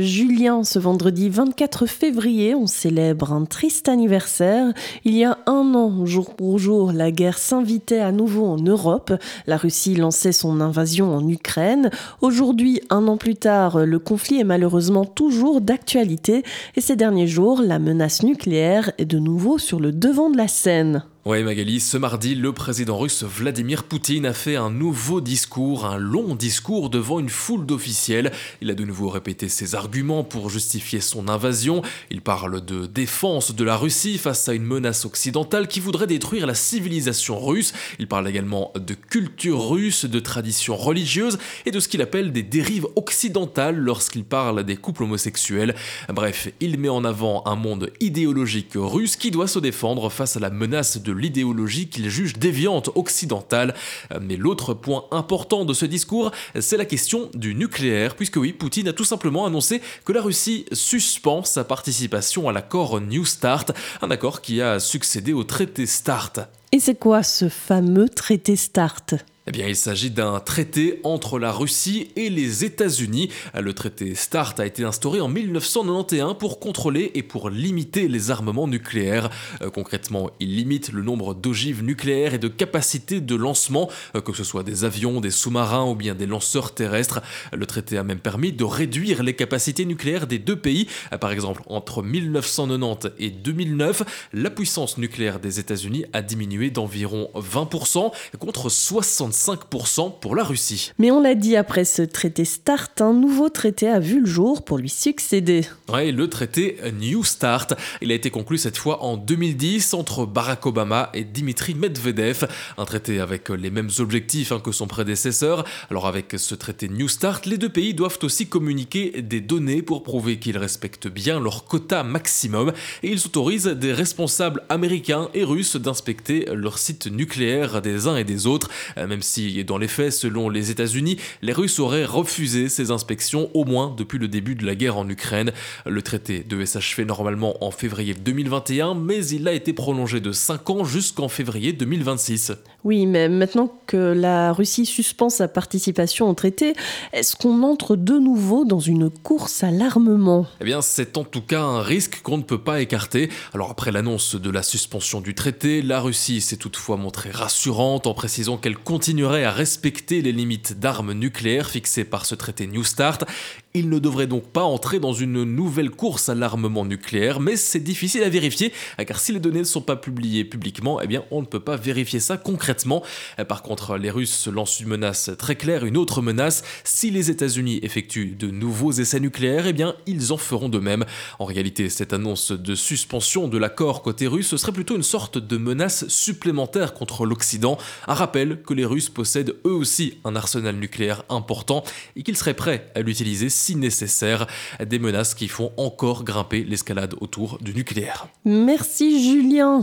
Julien, ce vendredi 24 février, on célèbre un triste anniversaire. Il y a un an, jour pour jour, la guerre s'invitait à nouveau en Europe. La Russie lançait son invasion en Ukraine. Aujourd'hui, un an plus tard, le conflit est malheureusement toujours d'actualité et ces derniers jours, la menace nucléaire est de nouveau sur le devant de la scène. Ouais Magali, ce mardi, le président russe Vladimir Poutine a fait un nouveau discours, un long discours devant une foule d'officiels. Il a de nouveau répété ses arguments pour justifier son invasion. Il parle de défense de la Russie face à une menace occidentale qui voudrait détruire la civilisation russe. Il parle également de culture russe, de traditions religieuses et de ce qu'il appelle des dérives occidentales lorsqu'il parle des couples homosexuels. Bref, il met en avant un monde idéologique russe qui doit se défendre face à la menace de l'idéologie qu'il juge déviante occidentale. Mais l'autre point important de ce discours, c'est la question du nucléaire, puisque oui, Poutine a tout simplement annoncé que la Russie suspend sa participation à l'accord New Start, un accord qui a succédé au traité START. Et c'est quoi ce fameux traité START? Eh bien, il s'agit d'un traité entre la Russie et les États-Unis. Le traité START a été instauré en 1991 pour contrôler et pour limiter les armements nucléaires. Euh, concrètement, il limite le nombre d'ogives nucléaires et de capacités de lancement, euh, que ce soit des avions, des sous-marins ou bien des lanceurs terrestres. Le traité a même permis de réduire les capacités nucléaires des deux pays. Euh, par exemple, entre 1990 et 2009, la puissance nucléaire des États-Unis a diminué d'environ 20% contre 60 5% pour la Russie. Mais on l'a dit, après ce traité START, un nouveau traité a vu le jour pour lui succéder. Oui, le traité New START. Il a été conclu cette fois en 2010 entre Barack Obama et Dimitri Medvedev. Un traité avec les mêmes objectifs hein, que son prédécesseur. Alors avec ce traité New START, les deux pays doivent aussi communiquer des données pour prouver qu'ils respectent bien leur quota maximum et ils autorisent des responsables américains et russes d'inspecter leurs sites nucléaires des uns et des autres, même si dans les faits, selon les États-Unis, les Russes auraient refusé ces inspections au moins depuis le début de la guerre en Ukraine. Le traité devait s'achever normalement en février 2021, mais il a été prolongé de 5 ans jusqu'en février 2026. Oui, mais maintenant que la Russie suspend sa participation au traité, est-ce qu'on entre de nouveau dans une course à l'armement? Eh bien, c'est en tout cas un risque qu'on ne peut pas écarter. Alors après l'annonce de la suspension du traité, la Russie s'est toutefois montrée rassurante en précisant qu'elle continue continuerait à respecter les limites d'armes nucléaires fixées par ce traité New Start. Il ne devrait donc pas entrer dans une nouvelle course à l'armement nucléaire, mais c'est difficile à vérifier, car si les données ne sont pas publiées publiquement, eh bien on ne peut pas vérifier ça concrètement. Par contre, les Russes lancent une menace très claire, une autre menace, si les États-Unis effectuent de nouveaux essais nucléaires, eh bien ils en feront de même. En réalité, cette annonce de suspension de l'accord côté russe serait plutôt une sorte de menace supplémentaire contre l'Occident, un rappel que les Russes possèdent eux aussi un arsenal nucléaire important et qu'ils seraient prêts à l'utiliser si nécessaire. Des menaces qui font encore grimper l'escalade autour du nucléaire. Merci Julien.